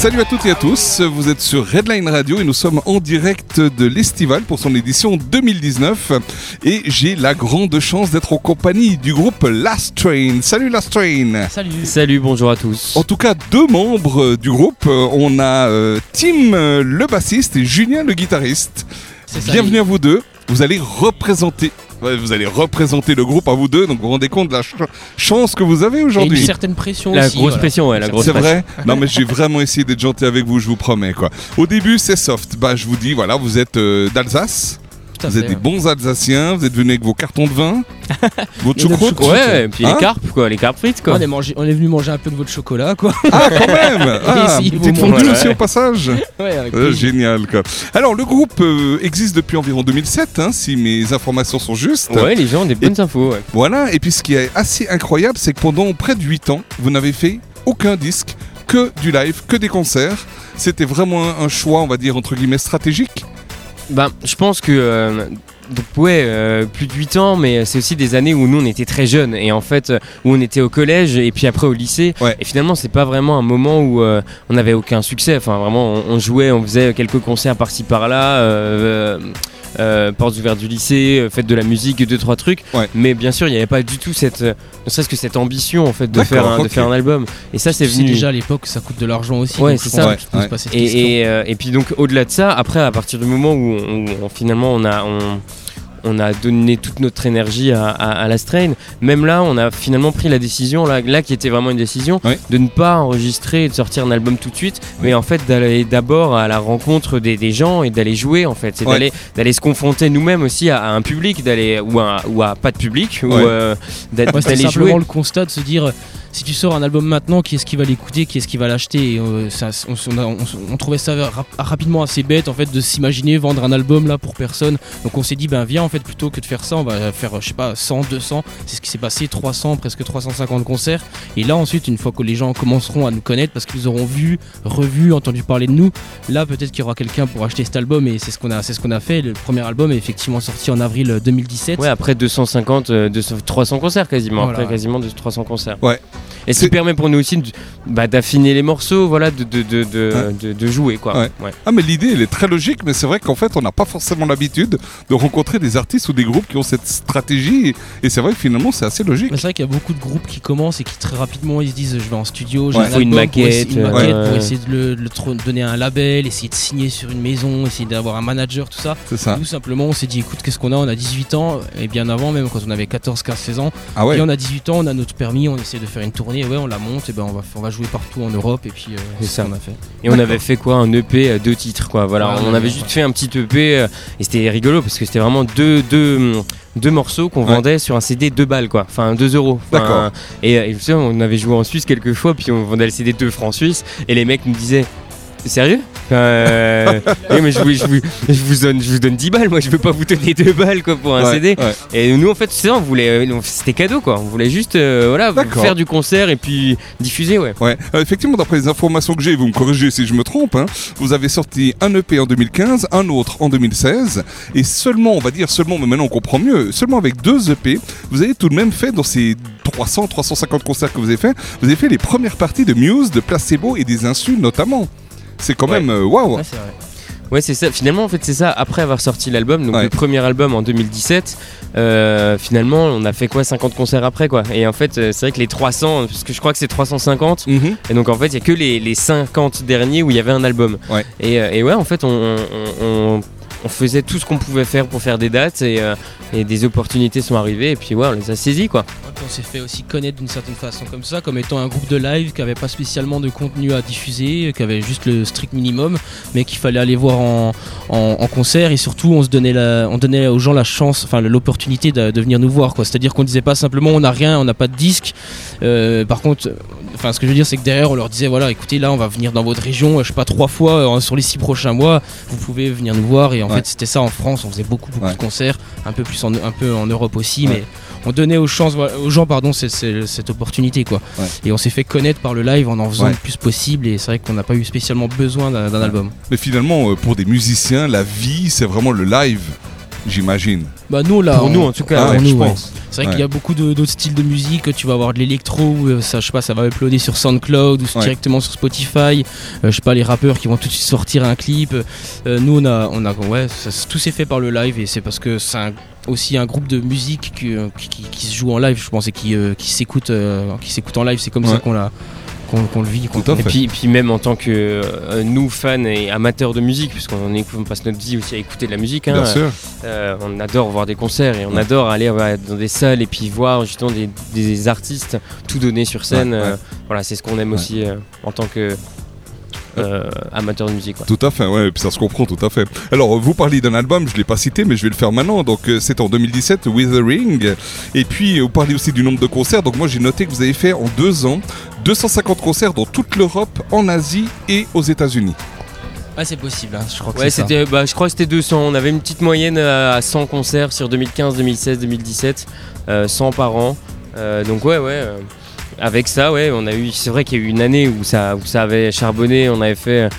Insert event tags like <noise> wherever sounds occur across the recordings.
Salut à toutes et à tous, vous êtes sur Redline Radio et nous sommes en direct de l'Estival pour son édition 2019 et j'ai la grande chance d'être en compagnie du groupe Last Train. Salut Last Train. Salut. Salut, bonjour à tous. En tout cas, deux membres du groupe, on a euh, Tim le bassiste et Julien le guitariste. Bienvenue à vous deux, vous allez représenter vous allez représenter le groupe à vous deux, donc vous vous rendez compte de la chance que vous avez aujourd'hui. Une certaine pression la Grosse pression, ouais, la grosse pression. C'est vrai Non, mais j'ai vraiment essayé d'être gentil avec vous, je vous promets. quoi. Au début, c'est soft. Bah, je vous dis, voilà, vous êtes euh, d'Alsace vous êtes des bons Alsaciens, vous êtes venus avec vos cartons de vin, <laughs> votre choucroute. Ouais, et puis les hein carpes, quoi, les carpes frites, quoi. On est, mangé, on est venu manger un peu de votre chocolat, quoi. Ah, quand même <laughs> ah, Petite fondue aussi au passage <laughs> Ouais, avec euh, Génial, quoi. Alors, le groupe euh, existe depuis environ 2007, hein, si mes informations sont justes. Ouais, les gens ont des bonnes infos, ouais. Voilà, et puis ce qui est assez incroyable, c'est que pendant près de 8 ans, vous n'avez fait aucun disque, que du live, que des concerts. C'était vraiment un choix, on va dire, entre guillemets, stratégique ben, je pense que. Euh, donc ouais, euh, plus de 8 ans, mais c'est aussi des années où nous on était très jeunes et en fait où on était au collège et puis après au lycée. Et finalement c'est pas vraiment un moment où euh, on n'avait aucun succès. Enfin vraiment on, jouait, on faisait quelques concerts par-ci par-là euh, portes ouvertes du lycée, euh, faites de la musique, deux trois trucs. Mais bien sûr, il n'y avait pas du tout cette, euh, ne serait-ce que cette ambition en fait de faire un, de faire un album. Et ça, c'est venu déjà à l'époque, ça coûte de l'argent aussi. Ouais, c'est ça. Et, et, puis donc au-delà de ça, après, à partir du moment où, on, finalement on a on, on a donné toute notre énergie à, la strain. Même là, on a finalement pris la décision, là, là qui était vraiment une décision, de ne pas enregistrer et de sortir un album tout de suite, mais en fait d'aller d'abord à la rencontre des, gens et d'aller jouer en fait. C'est d'aller, d'aller se confronter nous-mêmes aussi à, un public, d'aller ou à, ou à pas de public, ou euh, d'aller jouer. simplement le constat de se dire si tu sors un album maintenant, qui est-ce qui va l'écouter, qui est-ce qui va l'acheter? Euh, on, trouvait ça rapidement assez bête en fait de s'imaginer vendre un album là pour personne. Donc on s'est dit ben viens en fait plutôt que de faire ça, on va faire je sais pas 100, 200. C'est ce qui s'est passé, 300, presque 350 concerts. Et là ensuite, une fois que les gens commenceront à nous connaître parce qu'ils auront vu, revu, entendu parler de nous, là peut-être qu'il y aura quelqu'un pour acheter cet album et c'est ce qu'on a, c'est ce qu'on a fait. Le premier album est effectivement sorti en avril 2017. Ouais, après 250, 300 euh, concerts quasiment, après quasiment 200 concerts. Ouais. Et ce qui permet pour nous aussi bah, d'affiner les morceaux, voilà, de, de, de, de jouer. Quoi. Ah, mais l'idée, elle est très logique, mais c'est vrai qu'en fait, on n'a pas forcément l'habitude de rencontrer des artistes ou des groupes qui ont cette stratégie. Et c'est vrai que finalement, c'est assez logique. C'est vrai qu'il y a beaucoup de groupes qui commencent et qui très rapidement, ils se disent je vais en studio, j'ai une maquette, pour essayer, pour essayer de, le, donner un label, essayer de signer sur une maison, essayer d'avoir un manager, tout ça. C'est ça. Tout simplement, on s'est dit écoute, qu'est-ce qu'on a? On a 18 ans, et bien avant, même quand on avait 14, 15, 16 ans. Ah ouais. Et on a 18 ans, on a notre permis, on essaie de faire une tournée, ouais, on la monte, et ben on va, on va jouer partout en Europe, et puis euh, c'est ça qu'on a fait. Et on avait fait quoi Un EP, deux titres, quoi. Voilà, on avait juste fait un petit EP, euh, et c'était rigolo parce que c'était vraiment deux, deux, deux morceaux qu'on vendait sur un CD 2 balles, quoi. Enfin, 2 euros. D'accord. Et, et, on avait joué en Suisse quelques fois, puis on vendait le CD 2 francs suisses, et les mecs nous disaient Sérieux? Euh, mais je vous, je, vous, je, vous donne, je vous donne 10 balles, moi je veux pas vous donner 2 balles quoi, pour un CD. Et nous en fait, c'est on voulait, euh, c'était cadeau quoi, on voulait juste euh, voilà, faire du concert et puis diffuser. Ouais. ouais. effectivement, d'après les informations que j'ai, vous me corrigez si je me trompe, hein, vous avez sorti un EP en 2015, un autre en 2016, et seulement, on va dire seulement, mais maintenant on comprend mieux, seulement avec deux EP, vous avez tout de même fait dans ces 300, 350 concerts que vous avez fait, vous avez fait les premières parties de Muse, de Placebo et des Insus notamment. C'est quand même euh, waouh. Ouais, Ouais, c'est ça. Finalement, en fait, c'est ça. Après avoir sorti l'album, donc le premier album en 2017, euh, finalement, on a fait quoi 50 concerts après, quoi. Et en fait, euh, c'est vrai que les 300, parce que je crois que c'est 350, mhm. et donc en fait, il y a que les, les, 50 derniers où il y avait un album. Ouais. Et, et, ouais, en fait, on, on on faisait tout ce qu'on pouvait faire pour faire des dates et, et, des opportunités sont arrivées et puis ouais, on les a saisies quoi. on s'est fait aussi connaître d'une certaine façon comme ça, comme étant un groupe de live qui avait pas spécialement de contenu à diffuser, qui avait juste le strict minimum, mais qu'il fallait aller voir en, concert et surtout on se donnait on donnait aux gens la chance, enfin l'opportunité de, venir nous voir quoi. C'est-à-dire qu'on disait pas simplement on n'a rien, on n'a pas de disque. Euh, par contre, enfin ce que je veux dire c'est que derrière on leur disait voilà écoutez là on va venir dans votre région, je sais pas trois fois euh, sur les six prochains mois, vous pouvez venir nous voir et en fait c'était ça en France, on faisait beaucoup beaucoup de concerts, un peu plus en, un peu en Europe aussi, mais on donnait aux, chances, aux gens pardon cette opportunité quoi. Et on s'est fait connaître par le live en en faisant le plus possible et c'est vrai qu'on n'a pas eu spécialement besoin d'un album. Mais finalement euh, pour des musiciens la vie c'est vraiment le live j'imagine. Bah nous là, pour nous en tout cas, ah je pense. C'est vrai qu'il y a beaucoup d'autres styles de musique. Tu vas avoir de l'électro, euh, ça, je sais pas, ça va uploader sur SoundCloud ou directement sur Spotify. Euh, je sais pas, les rappeurs qui vont tout de suite sortir un clip. Euh, nous, on a, on a, ouais, tout s'est fait par le live et c'est parce que c'est aussi un groupe de musique qui, qui, se joue en live, je pense, et qui, qui s'écoute, qui s'écoute en live. C'est comme ça qu'on l'a qu'on le vit. et puis, puis, même en tant que euh, nous, fans et amateurs de musique, puisqu'on on passe notre vie aussi à écouter de la musique, hein, euh, on adore voir des concerts et on adore aller dans des salles et puis voir justement des, artistes tout donner sur scène. Euh, voilà, c'est ce qu'on aime aussi en tant que amateur de musique. Tout à fait, ouais, et puis ça se comprend tout à fait. Alors, vous parlez d'un album, je ne l'ai pas cité, mais je vais le faire maintenant. Donc, c'est en 2017, Withering. Et puis, vous parlez aussi du nombre de concerts. Donc, moi, j'ai noté que vous avez fait en deux ans 250 concerts dans toute l'Europe, en Asie et aux États-Unis. Ah c'est possible, hein, je crois que ouais, c'était, bah, je crois que c'était 200. On avait une petite moyenne à 100 concerts sur 2015, 2016, 2017, 100 par an. Euh, donc ouais, ouais. Euh, avec ça, ouais, on a eu. C'est vrai qu'il y a eu une année où ça, où ça avait charbonné. On avait fait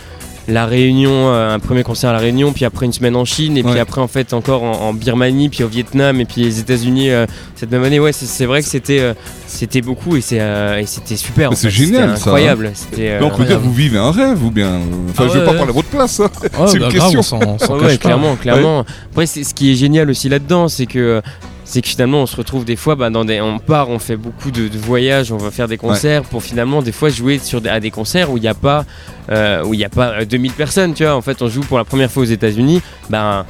la Réunion, euh, un premier concert à la Réunion, puis après une semaine en Chine, et puis après en fait encore en, Birmanie, puis au Vietnam, et puis les États-Unis euh, cette même année. Ouais, c'est vrai que c'était euh, c'était beaucoup et c'était super. C'est génial, incroyable. Donc vous vivez un rêve ou bien Enfin, je vais pas parler à votre place. Hein. c'est une bah, question. clairement, clairement. Après, ce qui est génial aussi là-dedans, c'est que c'est que finalement on se retrouve des fois bah, dans des on part on fait beaucoup de, voyages on va faire des concerts pour finalement des fois jouer sur à des concerts où il n'y a pas euh, où il n'y a pas 2000 personnes tu vois. En fait on joue pour la première fois aux États-Unis ben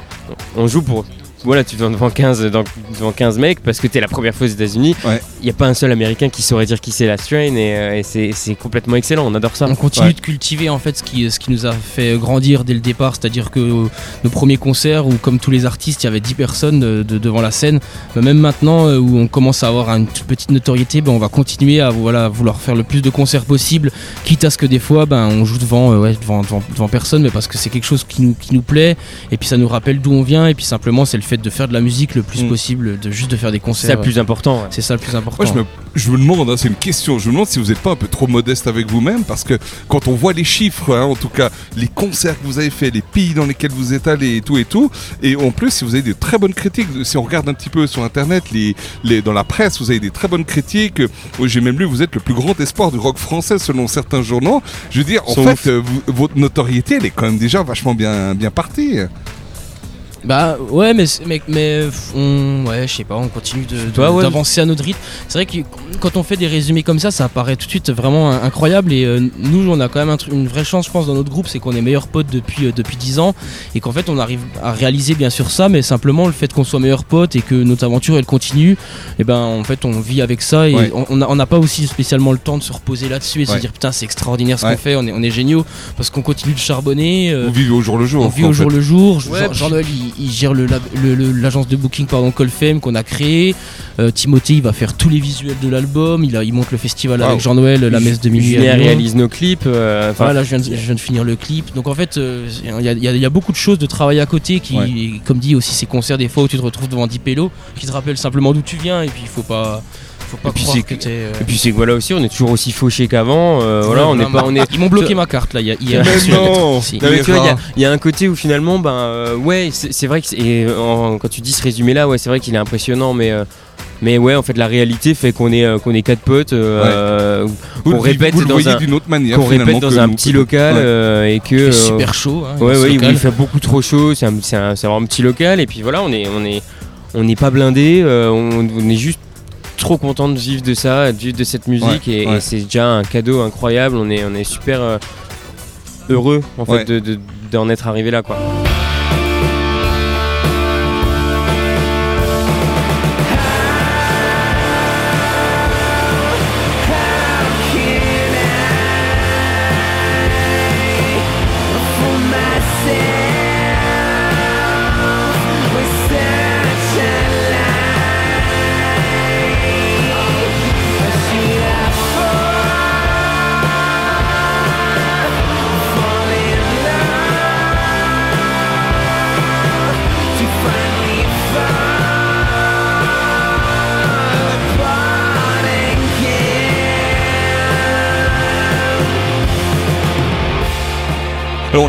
on joue pour voilà, tu viens devant 15, devant 15 mecs parce que tu es la première fois aux États-Unis. Il n'y a pas un seul américain qui saurait dire qui c'est la Strain et, euh, c'est complètement excellent. On adore ça. On continue de cultiver en fait ce qui, ce qui nous a fait grandir dès le départ, c'est-à-dire que nos premiers concerts où, comme tous les artistes, il y avait 10 personnes de, devant la scène, même maintenant euh, où on commence à avoir une petite notoriété, ben, on va continuer à voilà, vouloir faire le plus de concerts possible, quitte à ce que des fois ben, on joue devant, euh, devant, devant, personne, mais parce que c'est quelque chose qui nous, qui nous plaît et puis ça nous rappelle d'où on vient et puis simplement c'est le de faire de la musique le plus mm. possible, de juste de faire des concerts. C'est le plus important. C'est ça le plus important. je, me, je me demande, hein, c'est une question, je me demande si vous n'êtes pas un peu trop modeste avec vous-même, parce que quand on voit les chiffres, hein, en tout cas les concerts que vous avez fait, les pays dans lesquels vous êtes allé et tout et tout, et en plus si vous avez des très bonnes critiques, si on regarde un petit peu sur internet, les, les, dans la presse, vous avez des très bonnes critiques. J'ai même lu, vous êtes le plus grand espoir du rock français selon certains journaux. Je veux dire, en fait, euh, votre notoriété, elle est quand même déjà vachement bien, bien partie. Bah ouais, mais, mais, mais on, ouais, je sais pas, on continue d'avancer à notre rythme. C'est vrai que quand on fait des résumés comme ça, ça paraît tout de suite vraiment incroyable. Et euh, nous, on a quand même une vraie chance, je pense, dans notre groupe, c'est qu'on est meilleurs potes depuis, euh, depuis 10 ans. Et qu'en fait, on arrive à réaliser bien sûr ça, mais simplement le fait qu'on soit meilleurs potes et que notre aventure elle continue, et eh ben en fait, on vit avec ça. Et on n'a pas aussi spécialement le temps de se reposer là-dessus et de se dire putain, c'est extraordinaire ce qu'on fait, on est, on est géniaux parce qu'on continue de charbonner. Euh, on vit au jour le jour. On vit au jour le jour. Jean-Noël, il gère l'agence de booking pardon, Colfem qu'on a créé. Euh, Timothée il va faire tous les visuels de l'album. Il, il monte le festival avec Jean-Noël, la messe de minuit. Il réalise nos clips. Euh, voilà, je viens, de, finir le clip. Donc en fait, euh, il y, a beaucoup de choses de travail à côté qui, comme dit aussi, ces concerts des fois où tu te retrouves devant 10 pélos qui te rappellent simplement d'où tu viens et puis il faut pas et puis c'est que, euh, et puis c'est que voilà aussi on est toujours aussi fauché qu'avant euh, voilà on est pas on est ils m'ont bloqué ma carte là il y a, il y, a un côté où finalement ben euh, ouais c'est vrai que et, quand tu dis ce résumé là ouais c'est vrai qu'il est impressionnant mais mais ouais, en fait, la réalité fait qu'on est qu'on est quatre potes, euh, qu'on répète dans un autre manière, qu'on répète dans un petit local et que il super chaud. Hein, ouais, ouais, il fait beaucoup trop chaud. C'est un, un, vraiment un petit local et puis voilà, on est on est on n'est pas blindé, on, on, est juste trop content de vivre de ça, de vivre de cette musique et, c'est déjà un cadeau incroyable. On est, on est super euh, heureux en fait d'en être arrivé là quoi.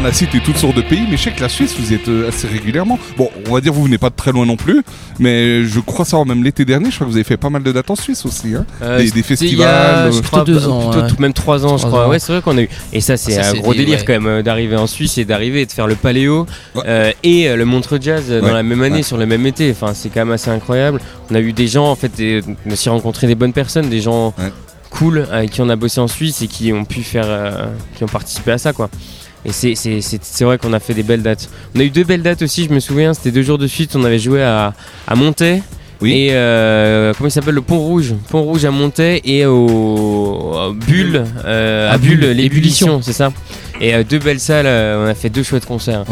On a cité toutes sortes de pays, mais je sais que la Suisse, vous y êtes euh, assez régulièrement. Bon, on va dire vous venez pas de très loin non plus, mais je crois savoir même l'été dernier, je crois que vous avez fait pas mal de dates en Suisse aussi, hein. des, festivals. je crois deux ans, plutôt, même trois ans, je crois. Ouais, c'est vrai qu'on a eu. Et ça, c'est ah, un gros délire quand même d'arriver en Suisse et d'arriver et de faire le Paléo et le Montreux Jazz dans la même année sur le même été. Enfin, c'est quand même assez incroyable. On a eu des gens, en fait, on a aussi rencontré des bonnes personnes, des gens cool avec qui on a bossé en Suisse et qui ont pu faire, euh, qui ont participé à ça quoi. Et c'est vrai qu'on a fait des belles dates. On a eu deux belles dates aussi, je me souviens, c'était deux jours de suite, on avait joué à, à Montaix. Et euh, comment il s'appelle? Le Pont Rouge Pont Rouge à Montaix et au, Bulle, euh, à, Bulle, l'ébullition, c'est ça. Et deux belles salles, on a fait deux chouettes concerts.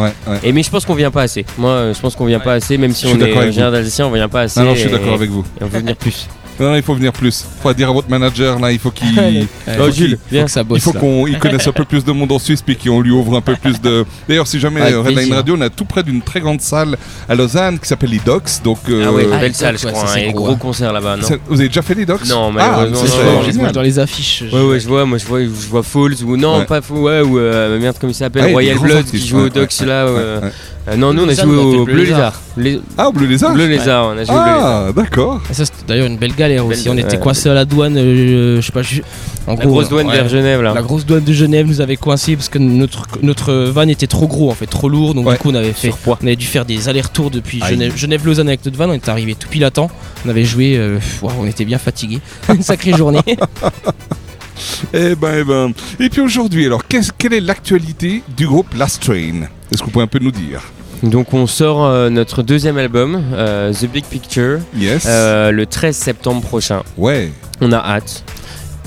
Et mais je pense qu'on vient pas assez. Moi, je pense qu'on vient pas assez, même si on est originaire d'Alsacien, on vient pas assez. Non, non je suis d'accord avec vous. Et on veut venir plus. Non, il faut venir plus. Faut dire à votre manager là, il faut qu'il. <laughs> oh, Gilles, il faut qu'il connaisse un peu plus de monde en Suisse puis qu'on lui ouvre un peu plus de. <laughs> D'ailleurs, si jamais Redline Radio, on a tout près d'une très grande salle à Lausanne qui s'appelle les Docks. Donc, euh, ah ouais, belle salle, je crois. un gros concert là-bas, non Vous avez déjà fait les Docks? Non, mais ah, c'est dans les affiches. Ouais, ouais, je vois. Moi, je vois, je vois Falls ou non, pas Falls, ouais, ou euh, merde, comment il s'appelle ah, Royal Blood qui joue aux Docks là. Euh, non, nous on a joué au Bleu Lézard. Ah, au Bleu Lézard Bleu Lézard, on a joué au Bleu Lézard. Ah, d'accord. Ça, c'était d'ailleurs une belle galère aussi. On était coincés à la douane, euh, je sais pas. En la grosse douane vers Genève là. La grosse douane de Genève nous avait coincés parce que notre, notre van était trop gros en fait, trop lourd. Donc du coup, on avait fait. On avait dû faire des allers-retours depuis Genève-Lausanne avec notre van. On est arrivé tout pile à temps. On avait joué. Euh, on était bien fatigués. <laughs> une sacrée journée. <laughs> Eh ben, eh ben. Et puis aujourd'hui, alors, quelle est l'actualité du groupe Last Train? Est-ce que vous pouvez un peu nous dire? Donc on sort euh, notre deuxième album, euh, The Big Picture, euh, le 13 septembre prochain. Ouais. On a hâte.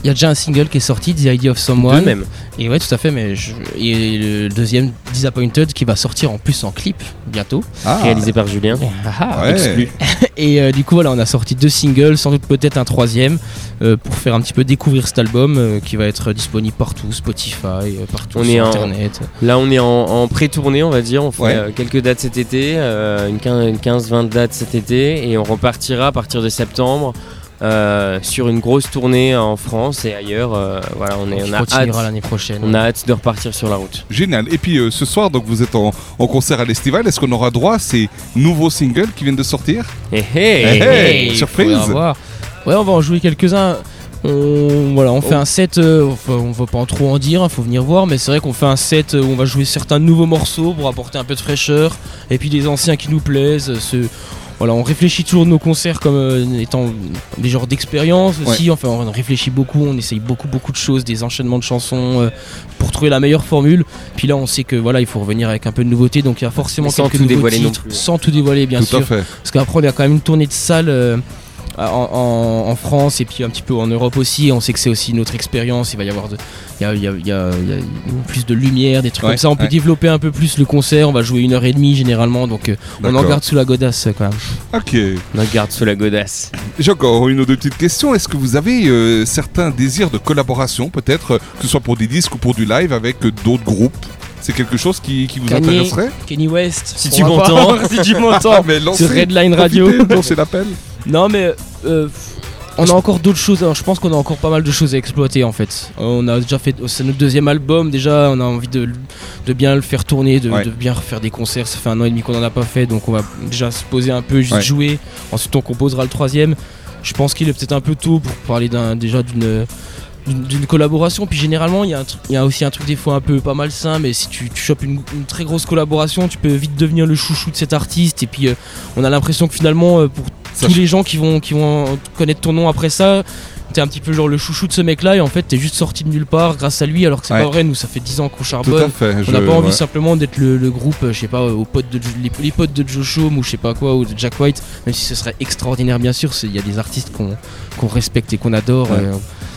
Il y a déjà un single qui est sorti, The Idea of Someone. même. Et ouais, tout à fait, mais je... et le deuxième, Disappointed, qui va sortir en plus en clip bientôt. Ah. Réalisé par Julien. Ah, ah exclu. <laughs> et euh, du coup, voilà, on a sorti deux singles, sans doute peut-être un troisième, euh, pour faire un petit peu découvrir cet album euh, qui va être disponible partout, Spotify, partout on sur est Internet. Là, on est en, pré-tournée, on va dire. On fait quelques dates cet été, une 15-20 dates cet été, et on repartira à partir de septembre. Euh, sur une grosse tournée en France et ailleurs. Euh, voilà, on, est, on, a hâte l'année prochaine. On a hâte de repartir sur la route. Génial. Et puis euh, ce soir, donc vous êtes en, concert à l'Estival. Est-ce qu'on aura droit à ces nouveaux singles qui viennent de sortir? Hey, hey, Surprise. Ouais, on va en jouer quelques-uns. On, voilà, on fait oh. un set, on va pas trop en dire, il hein, faut venir voir, mais c'est vrai qu'on fait un set où on va jouer certains nouveaux morceaux pour apporter un peu de fraîcheur, et puis des anciens qui nous plaisent. Ce, voilà, on réfléchit toujours nos concerts comme euh, étant des genres d'expérience aussi. Enfin, on réfléchit beaucoup, on essaye beaucoup, beaucoup de choses, des enchaînements de chansons euh, pour trouver la meilleure formule. Puis là, on sait que voilà, il faut revenir avec un peu de nouveauté, donc il y a forcément sans quelques tout nouveaux dévoiler titres, sans tout dévoiler, bien sûr. Parce qu'après, on a quand même une tournée de salles. Euh, en, France et puis un petit peu en Europe aussi. On sait que c'est aussi notre expérience. Il va y avoir de, il y a, plus de lumière, des trucs comme ça. On peut développer un peu plus le concert. On va jouer une heure et demie généralement, donc euh, on en garde sous la godasse quand même. Ok. On en garde sous la godasse. J'ai encore une ou deux petites questions. Est-ce que vous avez euh, certains désirs de collaboration, peut-être, euh, que ce soit pour des disques ou pour du live avec d'autres groupes? C'est quelque chose qui, vous intéresserait? Kenny West. <laughs> Si tu m'entends. si tu m'entends. Sur Redline Radio. c'est l'appel. Non, mais euh, on a encore d'autres choses. je pense qu'on a encore pas mal de choses à exploiter en fait. On a déjà fait. C'est notre deuxième album. Déjà, on a envie de, bien le faire tourner, de, bien refaire des concerts. Ça fait un an et demi qu'on en a pas fait, donc on va déjà se poser un peu, juste jouer. Ensuite, on composera le troisième. Je pense qu'il est peut-être un peu tôt pour parler déjà d'une d'une collaboration. Puis généralement, il y, y, a aussi un truc des fois un peu pas malsain, mais si tu, tu chopes une, très grosse collaboration, tu peux vite devenir le chouchou de cet artiste. Et puis, euh, on a l'impression que finalement, euh, pour tous les gens qui vont, qui vont connaître ton nom après ça, t'es un petit peu genre le chouchou de ce mec là et en fait t'es juste sorti de nulle part grâce à lui alors que c'est pas vrai. Nous ça fait 10 ans qu'on charbonne. On n'a pas envie simplement d'être le, groupe je sais pas aux potes de les, potes de Joe Shum ou je sais pas quoi ou de Jack White même si ce serait extraordinaire bien sûr il y a des artistes qu'on respecte et qu'on adore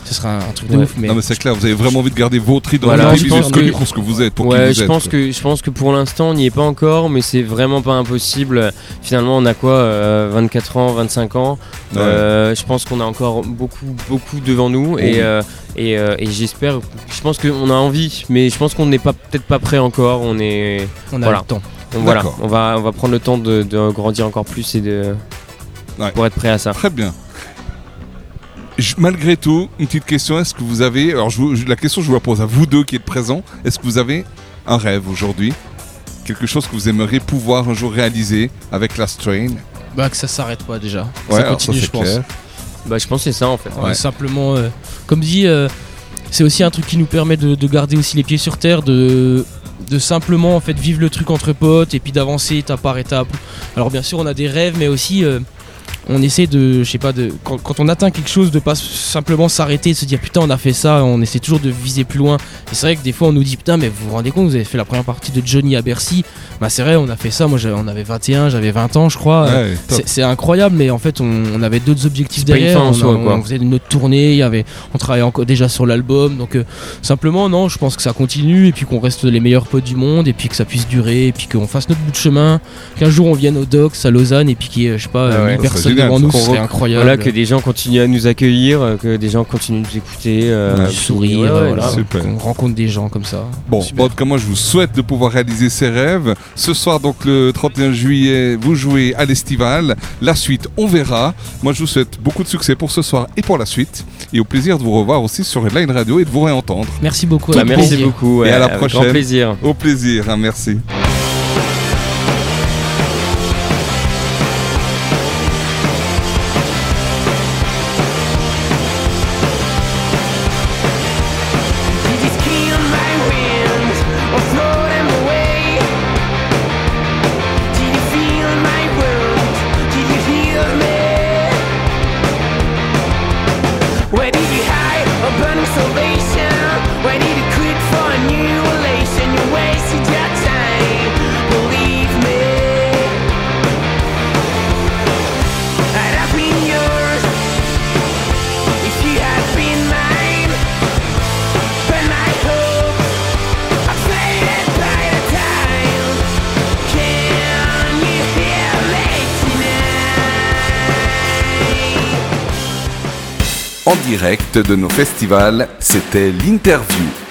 ce sera un truc de ouf. Mais non, mais c'est clair, vous avez vraiment envie de garder votre identité voilà, je pense que, pour ce que vous êtes. Pour ouais, je pense que je pense que pour l'instant on n'y est pas encore, mais c'est vraiment pas impossible. Finalement, on a quoi, 24 euh, ans, 25 ans. Euh, je pense qu'on a encore beaucoup, beaucoup devant nous et, euh, et, et j'espère. Je pense qu'on a envie, mais je pense qu'on n'est pas peut-être pas prêt encore. On est. On a le temps. voilà, on va, on va prendre le temps de, de grandir encore plus et de pour être prêt à ça. Très bien malgré tout, une petite question. Est-ce que vous avez. Alors, la question, je vous la pose à vous deux qui êtes présents. Est-ce que vous avez un rêve aujourd'hui? Quelque chose que vous aimeriez pouvoir un jour réaliser avec la Strain? Bah que ça s'arrête pas déjà. ça continue, je pense. Bah je pense que c'est ça en fait. Simplement, euh, comme dit, euh, c'est aussi un truc qui nous permet de, garder aussi les pieds sur terre, de, de simplement en fait vivre le truc entre potes et puis d'avancer étape par étape. Alors bien sûr on a des rêves mais aussi euh, on essaie de, je sais pas, de, quand, on atteint quelque chose, de pas simplement s'arrêter, de se dire putain, on a fait ça, on essaie toujours de viser plus loin. Et c'est vrai que des fois, on nous dit putain, mais vous vous rendez compte, vous avez fait la première partie de Johnny à Bercy. Bah, c'est vrai, on a fait ça. Moi, on avait 21, j'avais 20 ans, je crois. c'est incroyable, mais en fait, on, avait d'autres objectifs derrière. On, on, faisait une autre tournée, y avait, on travaillait encore déjà sur l'album. Donc, euh, simplement, non, je pense que ça continue et puis qu'on reste les meilleurs potes du monde et puis que ça puisse durer et puis qu'on fasse notre bout de chemin. Qu'un jour, on vienne au Docks à Lausanne et puis qu'il y ait, je sais pas, ah personnes devant nous, c'est incroyable. Voilà, que des gens continuent à nous accueillir, euh, que des gens continuent de nous écouter, euh, sourire, qu'on rencontre des gens comme ça. Bon, en tout cas, moi je vous souhaite de pouvoir réaliser ces rêves. Ce soir, donc le 31 juillet, vous jouez à l'Estival. La suite, on verra. Moi je vous souhaite beaucoup de succès pour ce soir et pour la suite. Et au plaisir de vous revoir aussi sur Redline Radio et de vous réentendre. Merci beaucoup. Bah, merci beaucoup. et à la prochaine. Grand plaisir. Au plaisir, hein, merci. Direct de nos festivals, c'était l'interview.